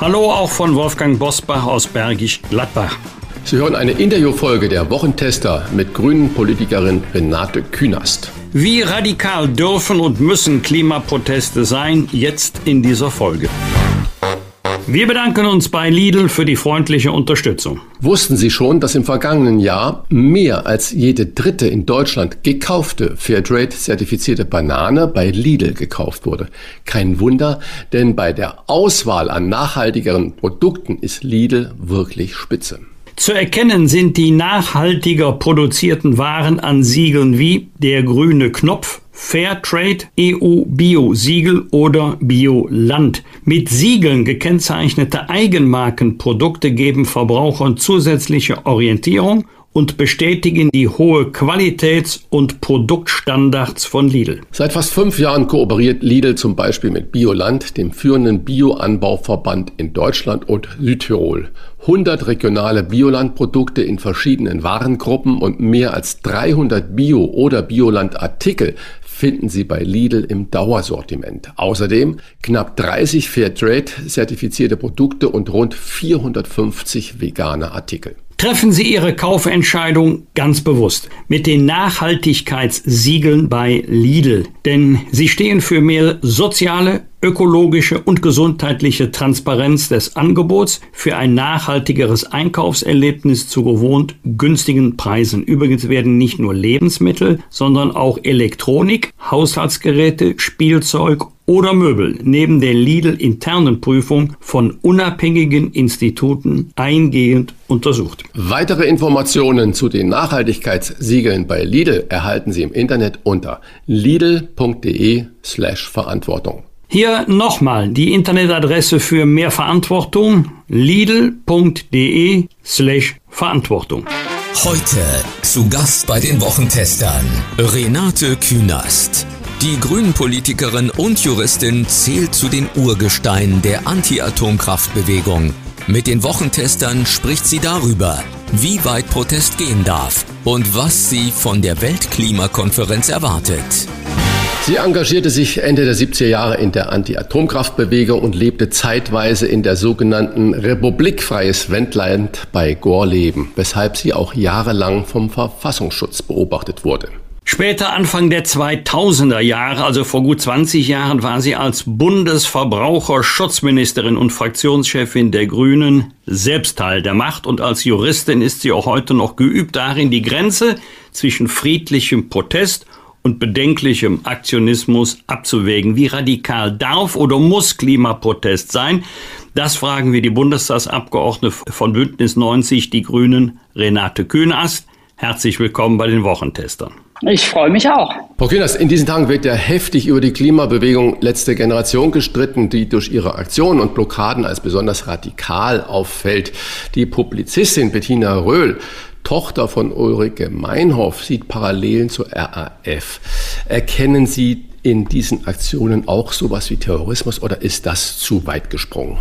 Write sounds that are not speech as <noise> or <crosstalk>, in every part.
Hallo auch von Wolfgang Bosbach aus Bergisch Gladbach. Sie hören eine Interviewfolge der Wochentester mit grünen Politikerin Renate Künast. Wie radikal dürfen und müssen Klimaproteste sein, jetzt in dieser Folge. Wir bedanken uns bei Lidl für die freundliche Unterstützung. Wussten Sie schon, dass im vergangenen Jahr mehr als jede dritte in Deutschland gekaufte Fairtrade-zertifizierte Banane bei Lidl gekauft wurde? Kein Wunder, denn bei der Auswahl an nachhaltigeren Produkten ist Lidl wirklich spitze. Zu erkennen sind die nachhaltiger produzierten Waren an Siegeln wie der grüne Knopf, Fairtrade, EU Bio Siegel oder Bioland. Mit Siegeln gekennzeichnete Eigenmarkenprodukte geben Verbrauchern zusätzliche Orientierung und bestätigen die hohe Qualitäts- und Produktstandards von Lidl. Seit fast fünf Jahren kooperiert Lidl zum Beispiel mit Bioland, dem führenden Bioanbauverband in Deutschland und Südtirol. 100 regionale Biolandprodukte in verschiedenen Warengruppen und mehr als 300 Bio- oder Bioland-Artikel finden Sie bei Lidl im Dauersortiment. Außerdem knapp 30 Fairtrade-zertifizierte Produkte und rund 450 vegane Artikel. Treffen Sie Ihre Kaufentscheidung ganz bewusst mit den Nachhaltigkeitssiegeln bei Lidl, denn sie stehen für mehr soziale, ökologische und gesundheitliche Transparenz des Angebots für ein nachhaltigeres Einkaufserlebnis zu gewohnt günstigen Preisen. Übrigens werden nicht nur Lebensmittel, sondern auch Elektronik, Haushaltsgeräte, Spielzeug oder Möbel neben der Lidl-internen Prüfung von unabhängigen Instituten eingehend untersucht. Weitere Informationen zu den Nachhaltigkeitssiegeln bei Lidl erhalten Sie im Internet unter lidl.de slash Verantwortung. Hier nochmal die Internetadresse für mehr Verantwortung lidl.de slash Verantwortung. Heute zu Gast bei den Wochentestern Renate Künast. Die Grünen-Politikerin und Juristin zählt zu den Urgesteinen der Anti-Atomkraftbewegung. Mit den Wochentestern spricht sie darüber, wie weit Protest gehen darf und was sie von der Weltklimakonferenz erwartet. Sie engagierte sich Ende der 70er Jahre in der Anti-Atomkraftbewegung und lebte zeitweise in der sogenannten Republik Freies Wendland bei Gorleben, weshalb sie auch jahrelang vom Verfassungsschutz beobachtet wurde. Später Anfang der 2000er Jahre, also vor gut 20 Jahren, war sie als Bundesverbraucherschutzministerin und Fraktionschefin der Grünen selbst Teil der Macht und als Juristin ist sie auch heute noch geübt darin, die Grenze zwischen friedlichem Protest und bedenklichem Aktionismus abzuwägen. Wie radikal darf oder muss Klimaprotest sein? Das fragen wir die Bundestagsabgeordnete von Bündnis 90, die Grünen, Renate Kühnast. Herzlich willkommen bei den Wochentestern. Ich freue mich auch. Frau Kühners, in diesen Tagen wird ja heftig über die Klimabewegung letzte Generation gestritten, die durch ihre Aktionen und Blockaden als besonders radikal auffällt. Die Publizistin Bettina Röhl Tochter von Ulrike Meinhoff sieht Parallelen zur RAF. Erkennen Sie in diesen Aktionen auch sowas wie Terrorismus oder ist das zu weit gesprungen?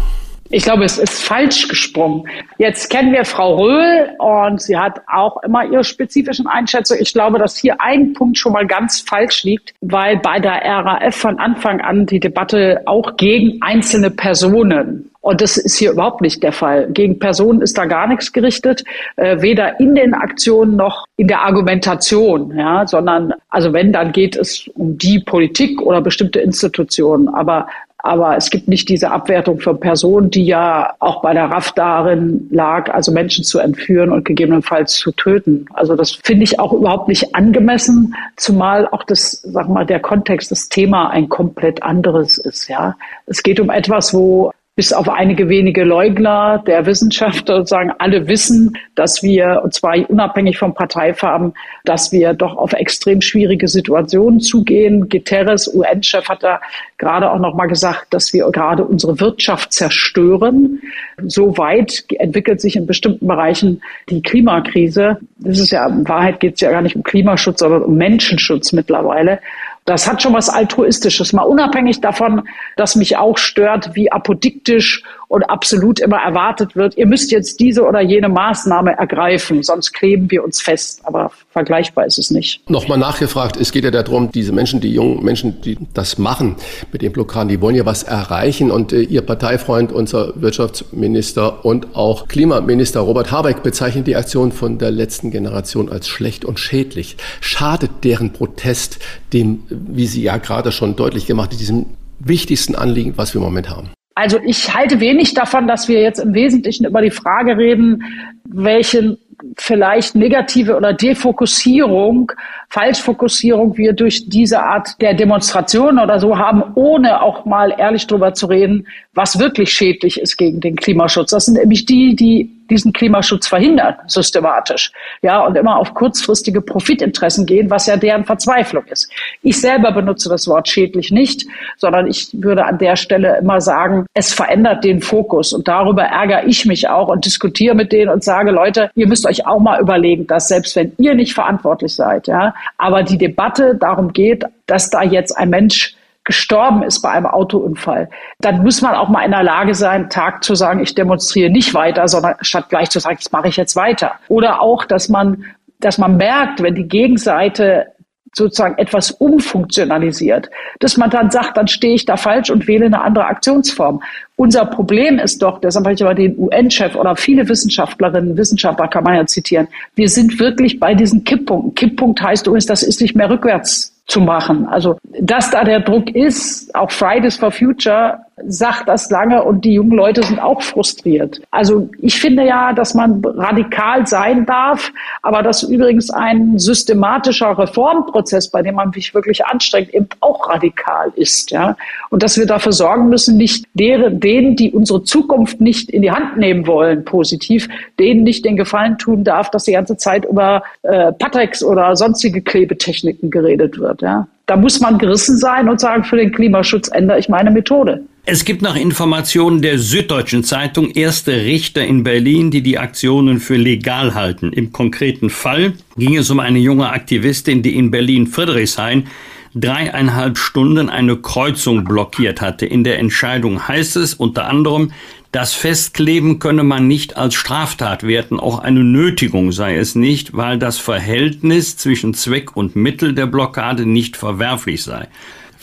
Ich glaube, es ist falsch gesprungen. Jetzt kennen wir Frau Röhl und sie hat auch immer ihre spezifischen Einschätzungen. Ich glaube, dass hier ein Punkt schon mal ganz falsch liegt, weil bei der RAF von Anfang an die Debatte auch gegen einzelne Personen und das ist hier überhaupt nicht der Fall. Gegen Personen ist da gar nichts gerichtet, äh, weder in den Aktionen noch in der Argumentation, ja, sondern also wenn, dann geht es um die Politik oder bestimmte Institutionen. Aber aber es gibt nicht diese Abwertung von Personen, die ja auch bei der RAF darin lag, also Menschen zu entführen und gegebenenfalls zu töten. Also das finde ich auch überhaupt nicht angemessen, zumal auch das, sag mal, der Kontext, das Thema ein komplett anderes ist, ja. Es geht um etwas, wo bis auf einige wenige Leugner der Wissenschaft sozusagen alle wissen, dass wir, und zwar unabhängig von Parteifarben, dass wir doch auf extrem schwierige Situationen zugehen. Guterres, UN-Chef, hat da gerade auch noch mal gesagt, dass wir gerade unsere Wirtschaft zerstören. So weit entwickelt sich in bestimmten Bereichen die Klimakrise. Das ist ja, in Wahrheit geht es ja gar nicht um Klimaschutz, sondern um Menschenschutz mittlerweile. Das hat schon was Altruistisches, mal unabhängig davon, dass mich auch stört, wie apodiktisch und absolut immer erwartet wird, ihr müsst jetzt diese oder jene Maßnahme ergreifen, sonst kleben wir uns fest. Aber vergleichbar ist es nicht. Nochmal nachgefragt, es geht ja darum, diese Menschen, die jungen Menschen, die das machen mit den Blockaden, die wollen ja was erreichen. Und äh, Ihr Parteifreund, unser Wirtschaftsminister und auch Klimaminister Robert Habeck bezeichnet die Aktion von der letzten Generation als schlecht und schädlich. Schadet deren Protest dem, wie Sie ja gerade schon deutlich gemacht diesem wichtigsten Anliegen, was wir im Moment haben? Also ich halte wenig davon, dass wir jetzt im Wesentlichen über die Frage reden, welchen vielleicht negative oder Defokussierung, Falschfokussierung wir durch diese Art der Demonstration oder so haben, ohne auch mal ehrlich drüber zu reden, was wirklich schädlich ist gegen den Klimaschutz. Das sind nämlich die, die diesen Klimaschutz verhindern, systematisch. Ja, und immer auf kurzfristige Profitinteressen gehen, was ja deren Verzweiflung ist. Ich selber benutze das Wort schädlich nicht, sondern ich würde an der Stelle immer sagen, es verändert den Fokus. Und darüber ärgere ich mich auch und diskutiere mit denen und sage, Leute, ihr müsst euch auch mal überlegen, dass selbst wenn ihr nicht verantwortlich seid, ja, aber die Debatte darum geht, dass da jetzt ein Mensch gestorben ist bei einem Autounfall, dann muss man auch mal in der Lage sein, Tag zu sagen, ich demonstriere nicht weiter, sondern statt gleich zu sagen, das mache ich jetzt weiter. Oder auch, dass man, dass man merkt, wenn die Gegenseite sozusagen etwas umfunktionalisiert, dass man dann sagt, dann stehe ich da falsch und wähle eine andere Aktionsform. Unser Problem ist doch, deshalb habe ich aber den UN-Chef oder viele Wissenschaftlerinnen, Wissenschaftler kann man ja zitieren, wir sind wirklich bei diesen Kipppunkten. Kipppunkt heißt übrigens, das ist nicht mehr rückwärts zu machen. Also, dass da der Druck ist, auch Fridays for Future sagt das lange und die jungen Leute sind auch frustriert. Also ich finde ja, dass man radikal sein darf, aber dass übrigens ein systematischer Reformprozess, bei dem man sich wirklich anstrengt, eben auch radikal ist. Ja? Und dass wir dafür sorgen müssen, nicht deren, denen, die unsere Zukunft nicht in die Hand nehmen wollen, positiv, denen nicht den Gefallen tun darf, dass die ganze Zeit über äh, Patrex oder sonstige Klebetechniken geredet wird. Ja? Da muss man gerissen sein und sagen, für den Klimaschutz ändere ich meine Methode. Es gibt nach Informationen der Süddeutschen Zeitung erste Richter in Berlin, die die Aktionen für legal halten. Im konkreten Fall ging es um eine junge Aktivistin, die in Berlin-Friedrichshain dreieinhalb Stunden eine Kreuzung blockiert hatte. In der Entscheidung heißt es unter anderem, das Festkleben könne man nicht als Straftat werten, auch eine Nötigung sei es nicht, weil das Verhältnis zwischen Zweck und Mittel der Blockade nicht verwerflich sei.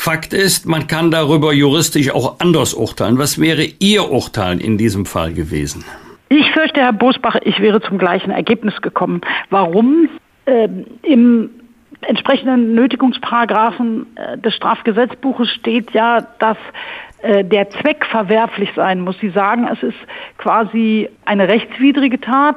Fakt ist, man kann darüber juristisch auch anders urteilen. Was wäre Ihr Urteil in diesem Fall gewesen? Ich fürchte, Herr Bosbach, ich wäre zum gleichen Ergebnis gekommen. Warum? Ähm, Im entsprechenden Nötigungsparagraphen äh, des Strafgesetzbuches steht ja, dass äh, der Zweck verwerflich sein muss. Sie sagen, es ist quasi eine rechtswidrige Tat,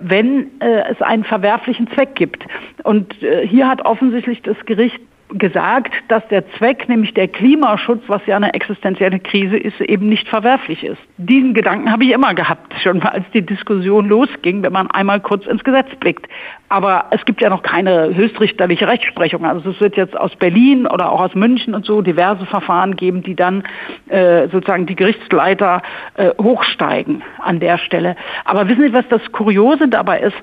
wenn äh, es einen verwerflichen Zweck gibt. Und hier hat offensichtlich das Gericht gesagt, dass der Zweck, nämlich der Klimaschutz, was ja eine existenzielle Krise ist, eben nicht verwerflich ist. Diesen Gedanken habe ich immer gehabt, schon mal als die Diskussion losging, wenn man einmal kurz ins Gesetz blickt. Aber es gibt ja noch keine höchstrichterliche Rechtsprechung. Also es wird jetzt aus Berlin oder auch aus München und so diverse Verfahren geben, die dann äh, sozusagen die Gerichtsleiter äh, hochsteigen an der Stelle. Aber wissen Sie, was das Kuriose dabei ist?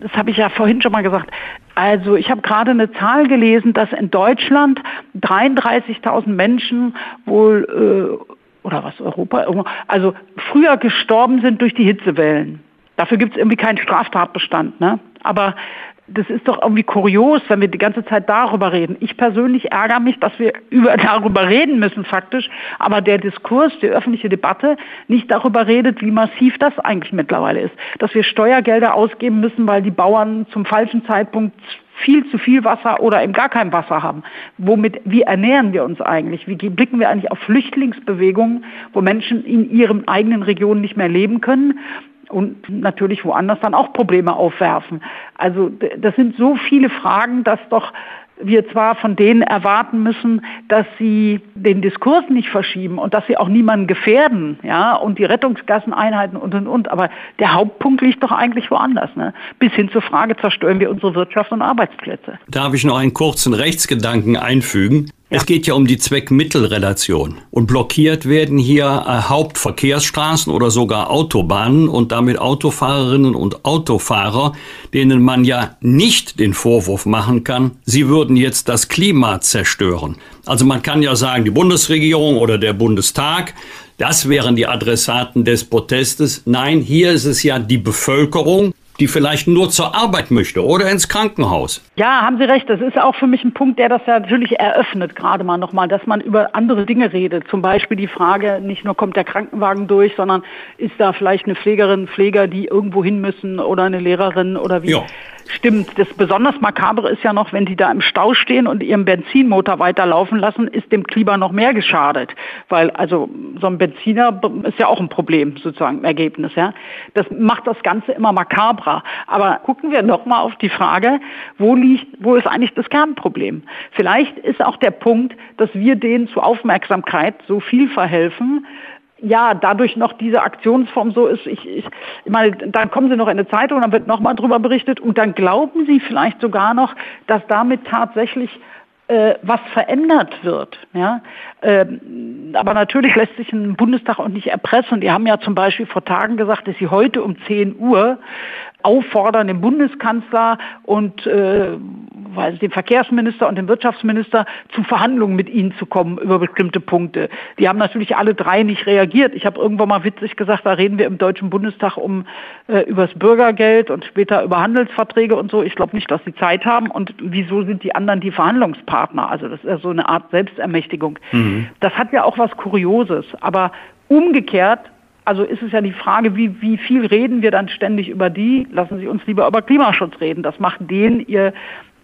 Das habe ich ja vorhin schon mal gesagt. Also ich habe gerade eine Zahl gelesen, dass in Deutschland 33.000 Menschen wohl, äh, oder was, Europa, also früher gestorben sind durch die Hitzewellen. Dafür gibt es irgendwie keinen Straftatbestand. Ne? Aber das ist doch irgendwie kurios, wenn wir die ganze Zeit darüber reden. Ich persönlich ärgere mich, dass wir <laughs> über, darüber reden müssen faktisch, aber der Diskurs, die öffentliche Debatte nicht darüber redet, wie massiv das eigentlich mittlerweile ist. Dass wir Steuergelder ausgeben müssen, weil die Bauern zum falschen Zeitpunkt viel zu viel Wasser oder eben gar kein Wasser haben. Womit, wie ernähren wir uns eigentlich? Wie blicken wir eigentlich auf Flüchtlingsbewegungen, wo Menschen in ihren eigenen Regionen nicht mehr leben können? Und natürlich woanders dann auch Probleme aufwerfen. Also das sind so viele Fragen, dass doch wir zwar von denen erwarten müssen, dass sie den Diskurs nicht verschieben und dass sie auch niemanden gefährden, ja, und die Rettungsgasseneinheiten und und und, aber der Hauptpunkt liegt doch eigentlich woanders, ne? Bis hin zur Frage, zerstören wir unsere Wirtschaft und Arbeitsplätze. Darf ich noch einen kurzen Rechtsgedanken einfügen? Es geht ja um die Zweck-Mittel-Relation. Und blockiert werden hier äh, Hauptverkehrsstraßen oder sogar Autobahnen und damit Autofahrerinnen und Autofahrer, denen man ja nicht den Vorwurf machen kann, sie würden jetzt das Klima zerstören. Also man kann ja sagen, die Bundesregierung oder der Bundestag, das wären die Adressaten des Protestes. Nein, hier ist es ja die Bevölkerung, die vielleicht nur zur Arbeit möchte oder ins Krankenhaus. Ja, haben Sie recht. Das ist auch für mich ein Punkt, der das ja natürlich eröffnet, gerade mal nochmal, dass man über andere Dinge redet. Zum Beispiel die Frage, nicht nur kommt der Krankenwagen durch, sondern ist da vielleicht eine Pflegerin, Pfleger, die irgendwo hin müssen oder eine Lehrerin oder wie. Ja. Stimmt. Das besonders Makabre ist ja noch, wenn die da im Stau stehen und ihren Benzinmotor weiterlaufen lassen, ist dem Klima noch mehr geschadet. Weil also so ein Benziner ist ja auch ein Problem sozusagen im Ergebnis. Ja, Das macht das Ganze immer makabrer. Aber gucken wir noch mal auf die Frage, wo liegt, wo ist eigentlich das Kernproblem? Vielleicht ist auch der Punkt, dass wir denen zu Aufmerksamkeit so viel verhelfen, ja, dadurch noch diese Aktionsform so ist, ich, ich, ich meine, dann kommen sie noch in eine Zeitung, dann wird nochmal drüber berichtet und dann glauben sie vielleicht sogar noch, dass damit tatsächlich äh, was verändert wird. Ja? Ähm, aber natürlich lässt sich ein Bundestag auch nicht erpressen. Die haben ja zum Beispiel vor Tagen gesagt, dass sie heute um 10 Uhr auffordern, den Bundeskanzler und äh, weiß, den Verkehrsminister und den Wirtschaftsminister zu Verhandlungen mit ihnen zu kommen über bestimmte Punkte. Die haben natürlich alle drei nicht reagiert. Ich habe irgendwann mal witzig gesagt, da reden wir im Deutschen Bundestag um äh, übers Bürgergeld und später über Handelsverträge und so. Ich glaube nicht, dass sie Zeit haben. Und wieso sind die anderen die Verhandlungspartner? Also das ist ja so eine Art Selbstermächtigung. Mhm. Das hat ja auch was Kurioses. Aber umgekehrt also ist es ja die Frage, wie, wie viel reden wir dann ständig über die? Lassen Sie uns lieber über Klimaschutz reden. Das macht denen ihr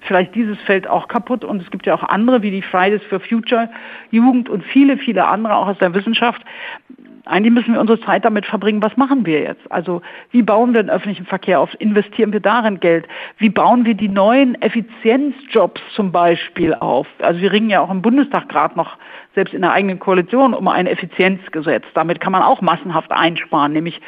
vielleicht dieses Feld auch kaputt. Und es gibt ja auch andere, wie die Fridays for Future Jugend und viele, viele andere auch aus der Wissenschaft. Eigentlich müssen wir unsere Zeit damit verbringen, was machen wir jetzt? Also wie bauen wir den öffentlichen Verkehr auf? Investieren wir darin Geld? Wie bauen wir die neuen Effizienzjobs zum Beispiel auf? Also wir ringen ja auch im Bundestag gerade noch, selbst in der eigenen Koalition, um ein Effizienzgesetz. Damit kann man auch massenhaft einsparen, nämlich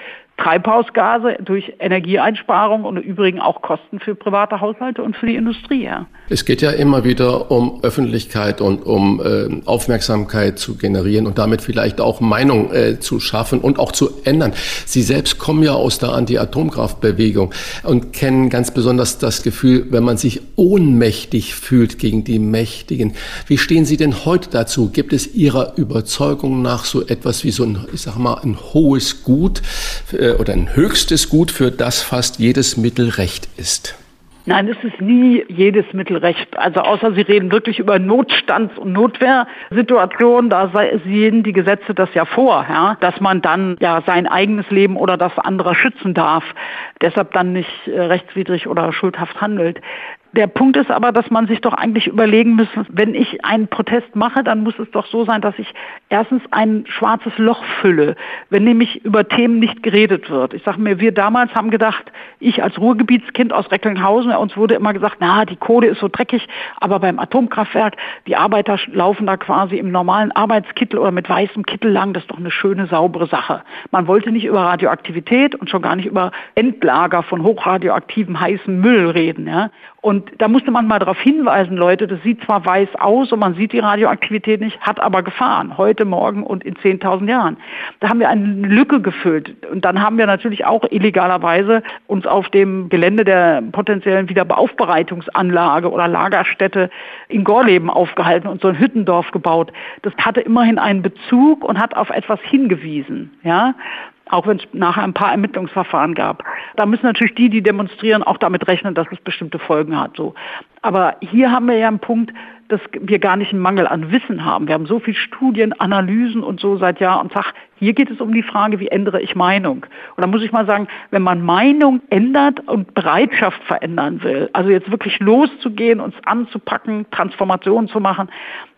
Treibhausgase durch Energieeinsparung und im Übrigen auch Kosten für private Haushalte und für die Industrie. Ja. Es geht ja immer wieder um Öffentlichkeit und um äh, Aufmerksamkeit zu generieren und damit vielleicht auch Meinung äh, zu schaffen und auch zu ändern. Sie selbst kommen ja aus der Anti-Atomkraftbewegung und kennen ganz besonders das Gefühl, wenn man sich ohnmächtig fühlt gegen die Mächtigen. Wie stehen Sie denn heute dazu? Gibt es Ihrer Überzeugung nach so etwas wie so ein, ich sag mal, ein hohes Gut? Äh, oder ein höchstes Gut, für das fast jedes Mittel recht ist? Nein, es ist nie jedes Mittel recht. Also außer Sie reden wirklich über Notstands- und Notwehrsituationen, da sehen die Gesetze das ja vor, ja, dass man dann ja sein eigenes Leben oder das anderer schützen darf, deshalb dann nicht äh, rechtswidrig oder schuldhaft handelt. Der Punkt ist aber, dass man sich doch eigentlich überlegen muss, wenn ich einen Protest mache, dann muss es doch so sein, dass ich erstens ein schwarzes Loch fülle, wenn nämlich über Themen nicht geredet wird. Ich sage mir, wir damals haben gedacht, ich als Ruhrgebietskind aus Recklinghausen, uns wurde immer gesagt, na, die Kohle ist so dreckig, aber beim Atomkraftwerk, die Arbeiter laufen da quasi im normalen Arbeitskittel oder mit weißem Kittel lang, das ist doch eine schöne, saubere Sache. Man wollte nicht über Radioaktivität und schon gar nicht über Endlager von hochradioaktivem heißen Müll reden. Ja? Und da musste man mal darauf hinweisen, Leute, das sieht zwar weiß aus und man sieht die Radioaktivität nicht, hat aber Gefahren, heute, morgen und in 10.000 Jahren. Da haben wir eine Lücke gefüllt. Und dann haben wir natürlich auch illegalerweise uns auf dem Gelände der potenziellen Wiederaufbereitungsanlage oder Lagerstätte in Gorleben aufgehalten und so ein Hüttendorf gebaut. Das hatte immerhin einen Bezug und hat auf etwas hingewiesen. Ja? Auch wenn es nachher ein paar Ermittlungsverfahren gab. Da müssen natürlich die, die demonstrieren, auch damit rechnen, dass es bestimmte Folgen hat. So. Aber hier haben wir ja einen Punkt, dass wir gar nicht einen Mangel an Wissen haben. Wir haben so viele Studien, Analysen und so seit Jahr und Tag. Hier geht es um die Frage, wie ändere ich Meinung? Und da muss ich mal sagen, wenn man Meinung ändert und Bereitschaft verändern will, also jetzt wirklich loszugehen, uns anzupacken, Transformationen zu machen,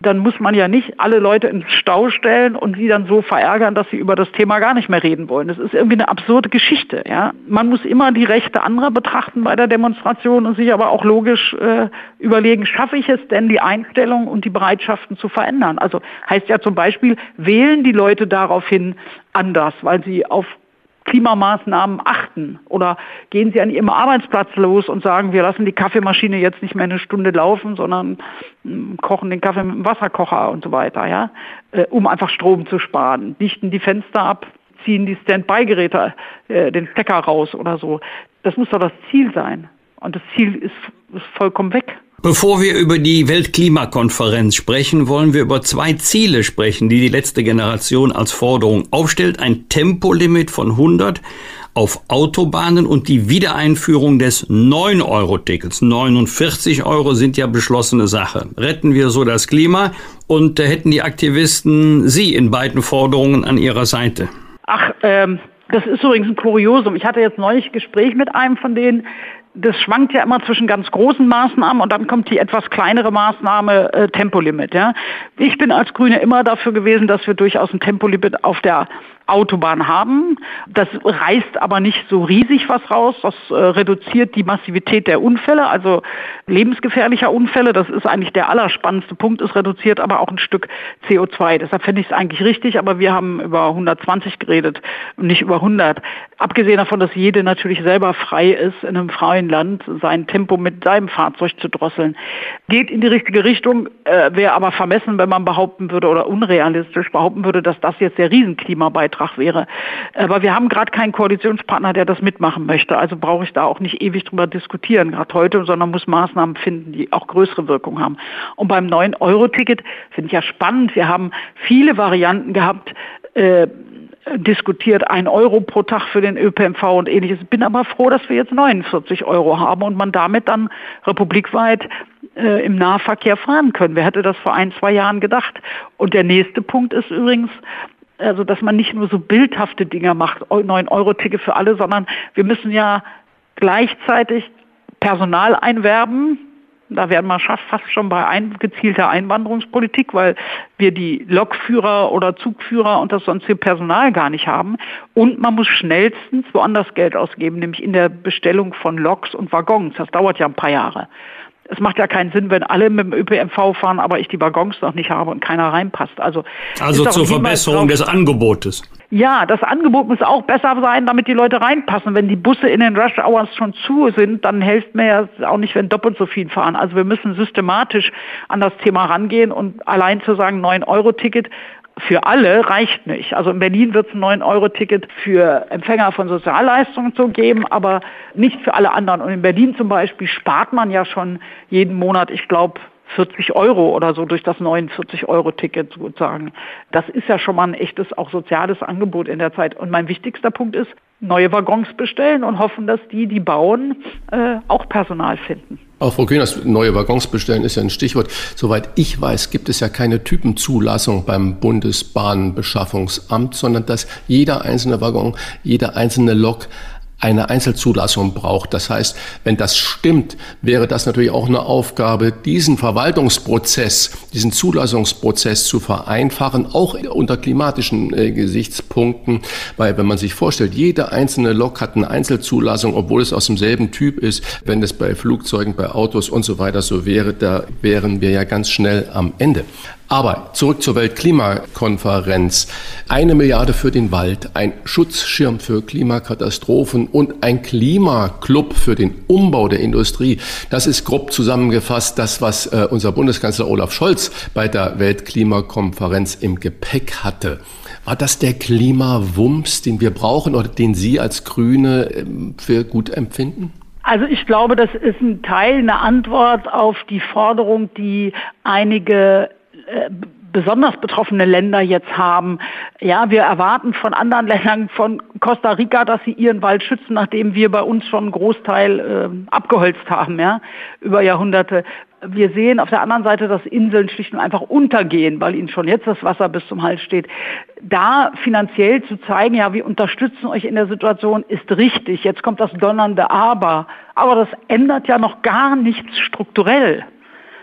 dann muss man ja nicht alle Leute ins Stau stellen und sie dann so verärgern, dass sie über das Thema gar nicht mehr reden wollen. Das ist irgendwie eine absurde Geschichte. Ja? Man muss immer die Rechte anderer betrachten bei der Demonstration und sich aber auch logisch äh, überlegen, schaffe ich es denn, die Einstellung und die Bereitschaften zu verändern? Also heißt ja zum Beispiel, wählen die Leute anders, weil sie auf Klimamaßnahmen achten? Oder gehen Sie an Ihrem Arbeitsplatz los und sagen, wir lassen die Kaffeemaschine jetzt nicht mehr eine Stunde laufen, sondern hm, kochen den Kaffee mit dem Wasserkocher und so weiter, ja, äh, um einfach Strom zu sparen, dichten die Fenster ab, ziehen die Standby-Geräte äh, den Stecker raus oder so. Das muss doch das Ziel sein. Und das Ziel ist, ist vollkommen weg. Bevor wir über die Weltklimakonferenz sprechen, wollen wir über zwei Ziele sprechen, die die letzte Generation als Forderung aufstellt. Ein Tempolimit von 100 auf Autobahnen und die Wiedereinführung des 9-Euro-Tickets. 49 Euro sind ja beschlossene Sache. Retten wir so das Klima und äh, hätten die Aktivisten Sie in beiden Forderungen an ihrer Seite? Ach, ähm, das ist übrigens ein Kuriosum. Ich hatte jetzt neulich Gespräch mit einem von denen, das schwankt ja immer zwischen ganz großen Maßnahmen und dann kommt die etwas kleinere Maßnahme äh, Tempolimit. Ja. Ich bin als Grüne immer dafür gewesen, dass wir durchaus ein Tempolimit auf der Autobahn haben. Das reißt aber nicht so riesig was raus. Das äh, reduziert die Massivität der Unfälle, also lebensgefährlicher Unfälle. Das ist eigentlich der allerspannendste Punkt. Es reduziert aber auch ein Stück CO2. Deshalb finde ich es eigentlich richtig, aber wir haben über 120 geredet und nicht über 100. Abgesehen davon, dass jede natürlich selber frei ist, in einem freien Land sein Tempo mit seinem Fahrzeug zu drosseln. Geht in die richtige Richtung, äh, wäre aber vermessen, wenn man behaupten würde oder unrealistisch behaupten würde, dass das jetzt der Riesenklimabeitrag Beitrag wäre. Aber wir haben gerade keinen Koalitionspartner, der das mitmachen möchte. Also brauche ich da auch nicht ewig drüber diskutieren, gerade heute, sondern muss Maßnahmen finden, die auch größere Wirkung haben. Und beim 9-Euro-Ticket finde ich ja spannend. Wir haben viele Varianten gehabt. Äh, diskutiert, ein Euro pro Tag für den ÖPNV und ähnliches. Bin aber froh, dass wir jetzt 49 Euro haben und man damit dann republikweit äh, im Nahverkehr fahren können. Wer hätte das vor ein, zwei Jahren gedacht? Und der nächste Punkt ist übrigens, also dass man nicht nur so bildhafte Dinge macht, 9-Euro-Ticket für alle, sondern wir müssen ja gleichzeitig Personal einwerben. Da werden wir fast schon bei ein, gezielter Einwanderungspolitik, weil wir die Lokführer oder Zugführer und das sonstige Personal gar nicht haben. Und man muss schnellstens woanders Geld ausgeben, nämlich in der Bestellung von Loks und Waggons. Das dauert ja ein paar Jahre es macht ja keinen Sinn, wenn alle mit dem ÖPNV fahren, aber ich die Waggons noch nicht habe und keiner reinpasst. Also, also zur Verbesserung des Angebotes. Ja, das Angebot muss auch besser sein, damit die Leute reinpassen. Wenn die Busse in den Rush Hours schon zu sind, dann hilft mir ja auch nicht, wenn doppelt so viel fahren. Also wir müssen systematisch an das Thema rangehen und allein zu sagen, 9-Euro-Ticket für alle reicht nicht. Also in Berlin wird es ein 9-Euro-Ticket für Empfänger von Sozialleistungen zu geben, aber nicht für alle anderen. Und in Berlin zum Beispiel spart man ja schon jeden Monat, ich glaube, 40 Euro oder so durch das 49-Euro-Ticket sozusagen. Das ist ja schon mal ein echtes, auch soziales Angebot in der Zeit. Und mein wichtigster Punkt ist, neue Waggons bestellen und hoffen, dass die, die bauen, äh, auch Personal finden. Auch Frau Kühners, neue Waggons bestellen ist ja ein Stichwort. Soweit ich weiß, gibt es ja keine Typenzulassung beim Bundesbahnbeschaffungsamt, sondern dass jeder einzelne Waggon, jede einzelne Lok eine Einzelzulassung braucht. Das heißt, wenn das stimmt, wäre das natürlich auch eine Aufgabe, diesen Verwaltungsprozess, diesen Zulassungsprozess zu vereinfachen, auch unter klimatischen äh, Gesichtspunkten. Weil wenn man sich vorstellt, jede einzelne Lok hat eine Einzelzulassung, obwohl es aus demselben Typ ist, wenn es bei Flugzeugen, bei Autos und so weiter so wäre, da wären wir ja ganz schnell am Ende. Aber zurück zur Weltklimakonferenz. Eine Milliarde für den Wald, ein Schutzschirm für Klimakatastrophen und ein Klimaclub für den Umbau der Industrie. Das ist grob zusammengefasst das, was äh, unser Bundeskanzler Olaf Scholz bei der Weltklimakonferenz im Gepäck hatte. War das der Klimawumms, den wir brauchen oder den Sie als Grüne ähm, für gut empfinden? Also ich glaube, das ist ein Teil, eine Antwort auf die Forderung, die einige äh, besonders betroffene Länder jetzt haben. Ja, wir erwarten von anderen <laughs> Ländern, von Costa Rica, dass sie ihren Wald schützen, nachdem wir bei uns schon einen Großteil äh, abgeholzt haben, ja, über Jahrhunderte. Wir sehen auf der anderen Seite, dass Inseln schlicht und einfach untergehen, weil ihnen schon jetzt das Wasser bis zum Hals steht. Da finanziell zu zeigen, ja, wir unterstützen euch in der Situation, ist richtig. Jetzt kommt das donnernde Aber. Aber das ändert ja noch gar nichts strukturell.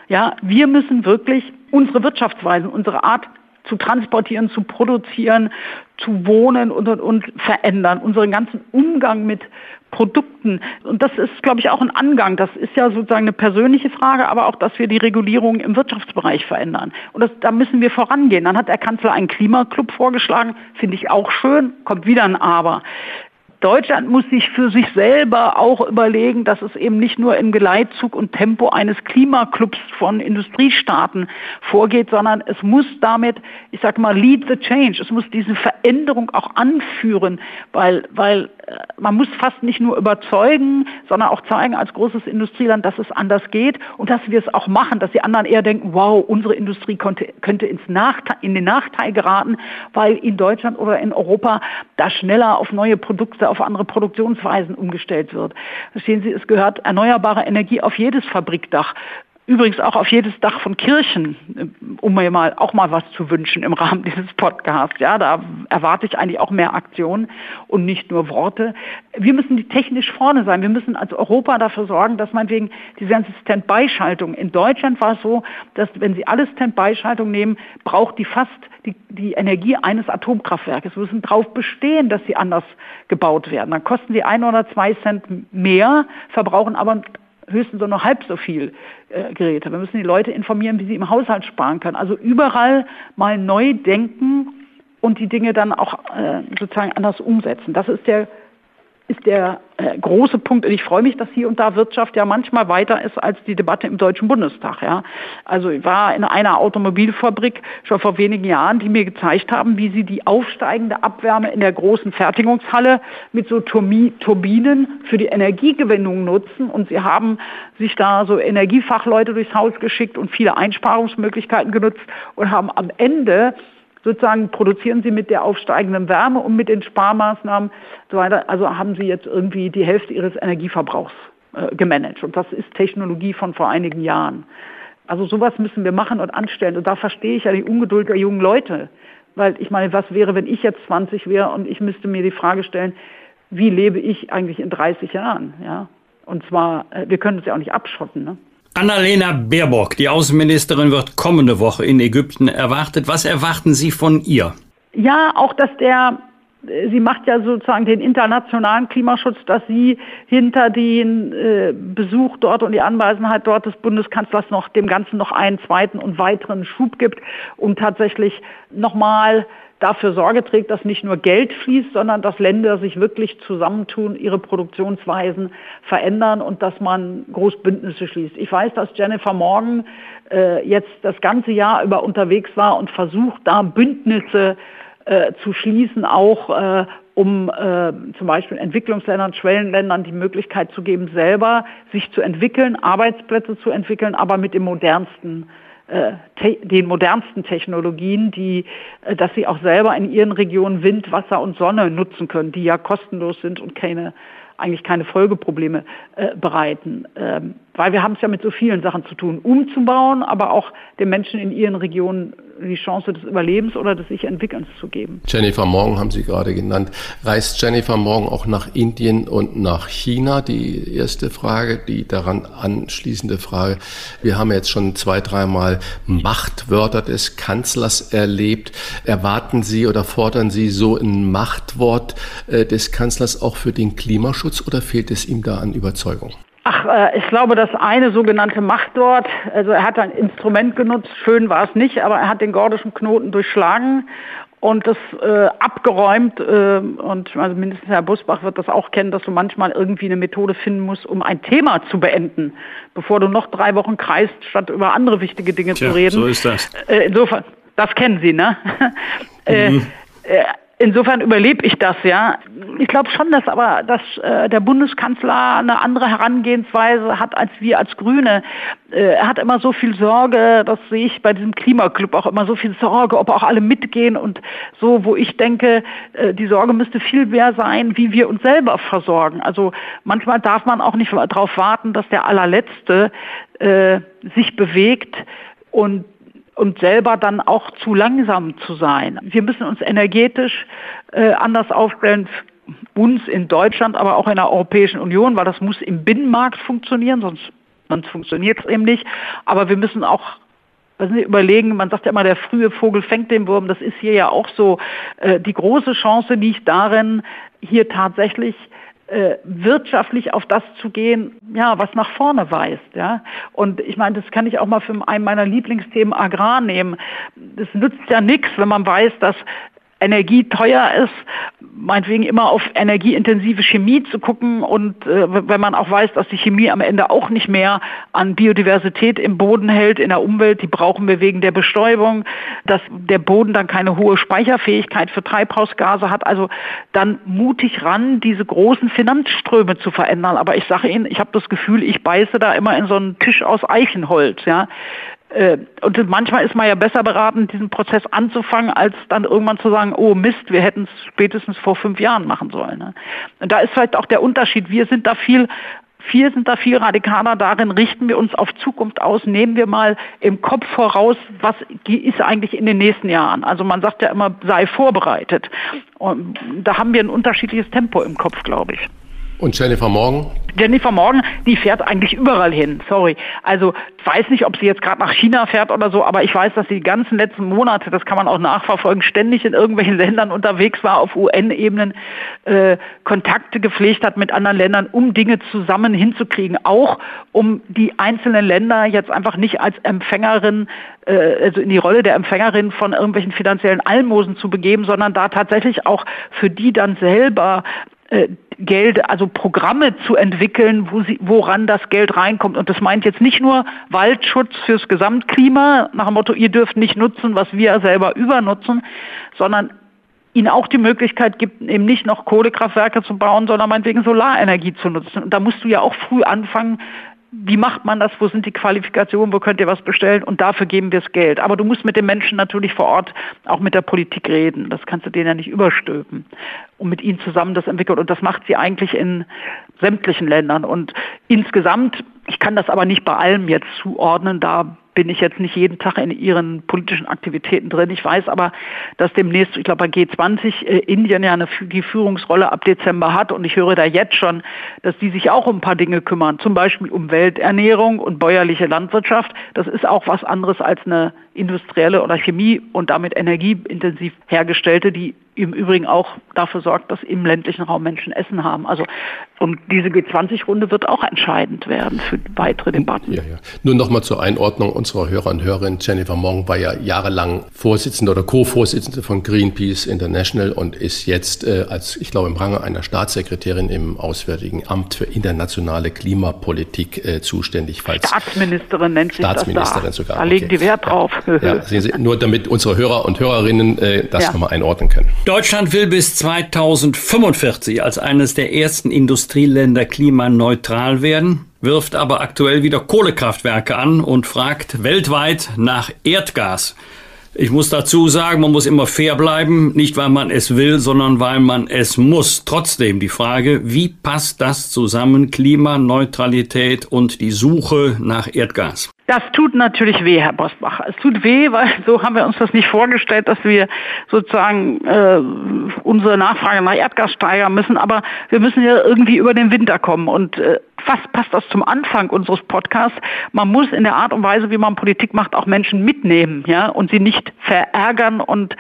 Ja, wir müssen wirklich unsere Wirtschaftsweisen, unsere Art zu transportieren, zu produzieren, zu wohnen und, und, und verändern. Unseren ganzen Umgang mit Produkten. Und das ist, glaube ich, auch ein Angang. Das ist ja sozusagen eine persönliche Frage, aber auch, dass wir die Regulierung im Wirtschaftsbereich verändern. Und das, da müssen wir vorangehen. Dann hat der Kanzler einen Klimaclub vorgeschlagen, finde ich auch schön, kommt wieder ein Aber. Deutschland muss sich für sich selber auch überlegen, dass es eben nicht nur im Geleitzug und Tempo eines Klimaclubs von Industriestaaten vorgeht, sondern es muss damit, ich sage mal, lead the change. Es muss diese Veränderung auch anführen, weil, weil man muss fast nicht nur überzeugen, sondern auch zeigen als großes Industrieland, dass es anders geht und dass wir es auch machen, dass die anderen eher denken, wow, unsere Industrie konnte, könnte ins Nachteil, in den Nachteil geraten, weil in Deutschland oder in Europa da schneller auf neue Produkte auf andere Produktionsweisen umgestellt wird. Verstehen Sie, es gehört erneuerbare Energie auf jedes Fabrikdach. Übrigens auch auf jedes Dach von Kirchen, um mir mal auch mal was zu wünschen im Rahmen <laughs> dieses Podcasts. Ja, da erwarte ich eigentlich auch mehr Aktionen und nicht nur Worte. Wir müssen die technisch vorne sein. Wir müssen als Europa dafür sorgen, dass man wegen dieser ganzen Standby-Schaltung. In Deutschland war es so, dass wenn Sie alle Standby-Schaltung nehmen, braucht die fast die, die Energie eines Atomkraftwerkes. Wir müssen darauf bestehen, dass sie anders gebaut werden. Dann kosten sie ein oder zwei Cent mehr, verbrauchen aber höchstens so noch halb so viel äh, Geräte. Wir müssen die Leute informieren, wie sie im Haushalt sparen können. Also überall mal neu denken und die Dinge dann auch äh, sozusagen anders umsetzen. Das ist der ist der äh, große Punkt. Und ich freue mich, dass hier und da Wirtschaft ja manchmal weiter ist als die Debatte im Deutschen Bundestag. Ja. Also ich war in einer Automobilfabrik schon vor wenigen Jahren, die mir gezeigt haben, wie sie die aufsteigende Abwärme in der großen Fertigungshalle mit so Turbinen für die Energiegewinnung nutzen. Und sie haben sich da so Energiefachleute durchs Haus geschickt und viele Einsparungsmöglichkeiten genutzt und haben am Ende sozusagen produzieren sie mit der aufsteigenden Wärme und mit den Sparmaßnahmen so weiter. Also haben sie jetzt irgendwie die Hälfte ihres Energieverbrauchs äh, gemanagt. Und das ist Technologie von vor einigen Jahren. Also sowas müssen wir machen und anstellen. Und da verstehe ich ja die Ungeduld der jungen Leute. Weil ich meine, was wäre, wenn ich jetzt 20 wäre und ich müsste mir die Frage stellen, wie lebe ich eigentlich in 30 Jahren? Ja? Und zwar, äh, wir können uns ja auch nicht abschotten. Ne? Annalena Baerbock, die Außenministerin, wird kommende Woche in Ägypten erwartet. Was erwarten Sie von ihr? Ja, auch, dass der sie macht ja sozusagen den internationalen Klimaschutz, dass sie hinter den äh, Besuch dort und die Anwesenheit dort des Bundeskanzlers noch dem Ganzen noch einen zweiten und weiteren Schub gibt und tatsächlich nochmal dafür Sorge trägt, dass nicht nur Geld fließt, sondern dass Länder sich wirklich zusammentun, ihre Produktionsweisen verändern und dass man Großbündnisse schließt. Ich weiß, dass Jennifer Morgan äh, jetzt das ganze Jahr über unterwegs war und versucht, da Bündnisse äh, zu schließen, auch äh, um äh, zum Beispiel Entwicklungsländern, Schwellenländern die Möglichkeit zu geben, selber sich zu entwickeln, Arbeitsplätze zu entwickeln, aber mit dem modernsten den modernsten Technologien, die, äh, dass sie auch selber in ihren Regionen Wind, Wasser und Sonne nutzen können, die ja kostenlos sind und keine eigentlich keine Folgeprobleme äh, bereiten. Weil wir haben es ja mit so vielen Sachen zu tun, umzubauen, aber auch den Menschen in ihren Regionen die Chance des Überlebens oder des sich Entwickelns zu geben. Jennifer Morgan haben Sie gerade genannt. Reist Jennifer Morgan auch nach Indien und nach China? Die erste Frage, die daran anschließende Frage. Wir haben jetzt schon zwei, dreimal Machtwörter des Kanzlers erlebt. Erwarten Sie oder fordern Sie so ein Machtwort äh, des Kanzlers auch für den Klimaschutz oder fehlt es ihm da an Überzeugung? Ach, äh, ich glaube, das eine sogenannte Machtwort, also er hat ein Instrument genutzt, schön war es nicht, aber er hat den gordischen Knoten durchschlagen und das äh, abgeräumt. Äh, und also mindestens Herr Busbach wird das auch kennen, dass du manchmal irgendwie eine Methode finden musst, um ein Thema zu beenden, bevor du noch drei Wochen kreist, statt über andere wichtige Dinge Tja, zu reden. So ist das. Äh, insofern, das kennen Sie, ne? <laughs> Äh, mhm. Insofern überlebe ich das, ja. Ich glaube schon, dass aber dass äh, der Bundeskanzler eine andere Herangehensweise hat als wir als Grüne. Äh, er hat immer so viel Sorge, das sehe ich bei diesem Klimaclub auch immer so viel Sorge, ob auch alle mitgehen und so, wo ich denke, äh, die Sorge müsste viel mehr sein, wie wir uns selber versorgen. Also manchmal darf man auch nicht darauf warten, dass der allerletzte äh, sich bewegt und und selber dann auch zu langsam zu sein. Wir müssen uns energetisch äh, anders aufstellen, uns in Deutschland, aber auch in der Europäischen Union, weil das muss im Binnenmarkt funktionieren, sonst, funktioniert es eben nicht. Aber wir müssen auch Sie, überlegen, man sagt ja immer, der frühe Vogel fängt den Wurm, das ist hier ja auch so. Äh, die große Chance liegt darin, hier tatsächlich äh, wirtschaftlich auf das zu gehen, ja, was nach vorne weist, ja. Und ich meine, das kann ich auch mal für einen meiner Lieblingsthemen Agrar nehmen. Das nützt ja nichts, wenn man weiß, dass Energie teuer ist, meinetwegen immer auf energieintensive Chemie zu gucken und äh, wenn man auch weiß, dass die Chemie am Ende auch nicht mehr an Biodiversität im Boden hält, in der Umwelt, die brauchen wir wegen der Bestäubung, dass der Boden dann keine hohe Speicherfähigkeit für Treibhausgase hat, also dann mutig ran, diese großen Finanzströme zu verändern. Aber ich sage Ihnen, ich habe das Gefühl, ich beiße da immer in so einen Tisch aus Eichenholz, ja. Äh, und manchmal ist man ja besser beraten, diesen Prozess anzufangen, als dann irgendwann zu sagen, oh Mist, wir hätten es spätestens vor fünf Jahren machen sollen. Ne? Und da ist vielleicht auch der Unterschied. Wir sind da viel wir sind da viel radikaler darin, richten wir uns auf Zukunft aus, nehmen wir mal im Kopf voraus, was ist eigentlich in den nächsten Jahren. Also man sagt ja immer, sei vorbereitet. Und da haben wir ein unterschiedliches Tempo im Kopf, glaube ich. Und Jennifer Morgan? Jennifer Morgan, die fährt eigentlich überall hin, sorry. Also weiß nicht, ob sie jetzt gerade nach China fährt oder so, aber ich weiß, dass sie die ganzen letzten Monate, das kann man auch nachverfolgen, ständig in irgendwelchen <laughs> Ländern unterwegs war, auf UN-Ebenen äh, Kontakte gepflegt hat mit anderen Ländern, um Dinge zusammen hinzukriegen. Auch um die einzelnen Länder jetzt einfach nicht als Empfängerin, äh, also in die Rolle der Empfängerin von irgendwelchen finanziellen Almosen zu begeben, sondern da tatsächlich auch für die dann selber äh, Geld, also Programme zu entwickeln, wo sie, woran das Geld reinkommt. Und das meint jetzt nicht nur Waldschutz fürs Gesamtklima, nach dem Motto, ihr dürft nicht nutzen, was wir selber übernutzen, sondern ihnen auch die Möglichkeit gibt, eben nicht noch Kohlekraftwerke zu bauen, sondern meinetwegen Solarenergie zu nutzen. Und da musst du ja auch früh anfangen, wie macht man das, wo sind die Qualifikationen, wo könnt ihr was bestellen und dafür geben wir das Geld. Aber du musst mit den Menschen natürlich vor Ort auch mit der Politik reden. Das kannst du denen ja nicht überstülpen und mit ihnen zusammen das entwickelt. Und das macht sie eigentlich in sämtlichen Ländern. Und insgesamt, ich kann das aber nicht bei allem jetzt zuordnen, da bin ich jetzt nicht jeden Tag in ihren politischen Aktivitäten drin. Ich weiß aber, dass demnächst, ich glaube bei G20 äh, Indien ja eine, die Führungsrolle ab Dezember hat und ich höre da jetzt schon, dass die sich auch um ein paar Dinge kümmern, zum Beispiel um Welternährung und bäuerliche Landwirtschaft. Das ist auch was anderes als eine industrielle oder Chemie und damit energieintensiv hergestellte, die im Übrigen auch dafür sorgt, dass im ländlichen Raum Menschen Essen haben. Also und diese G20-Runde wird auch entscheidend werden für weitere Debatten. Ja, ja. Nur nochmal zur Einordnung unserer Hörer und Hörerinnen. Jennifer Mong war ja jahrelang Vorsitzende oder Co-Vorsitzende von Greenpeace International und ist jetzt äh, als, ich glaube, im Range einer Staatssekretärin im Auswärtigen Amt für internationale Klimapolitik äh, zuständig. Falls Staatsministerin nennt sich Staatsministerin das da. sogar. Da legen okay. die Wert drauf. Ja, Sie, nur damit unsere Hörer und Hörerinnen äh, das ja. nochmal einordnen können. Deutschland will bis 2045 als eines der ersten Industrieländer klimaneutral werden, wirft aber aktuell wieder Kohlekraftwerke an und fragt weltweit nach Erdgas. Ich muss dazu sagen, man muss immer fair bleiben, nicht weil man es will, sondern weil man es muss. Trotzdem die Frage, wie passt das zusammen, Klimaneutralität und die Suche nach Erdgas? Das tut natürlich weh, Herr Bosbach. Es tut weh, weil <laughs> so haben wir uns das nicht vorgestellt, dass wir sozusagen äh, unsere Nachfrage nach Erdgas steigern müssen. Aber wir müssen ja irgendwie über den Winter kommen. Und äh, fast passt das zum Anfang unseres Podcasts. Man muss in der Art und Weise, wie man Politik macht, auch Menschen mitnehmen, ja, und sie nicht verärgern. Und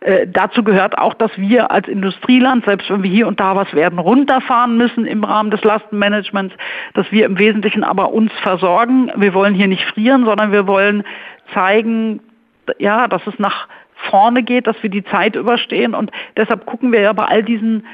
äh, dazu gehört auch, dass wir als Industrieland, selbst wenn wir hier und da was werden, runterfahren müssen im Rahmen des Lastenmanagements, dass wir im Wesentlichen aber uns versorgen. Wir wollen hier nicht frieren, sondern wir wollen zeigen, ja, dass es nach vorne geht, dass wir die Zeit überstehen. Und deshalb gucken wir ja bei all diesen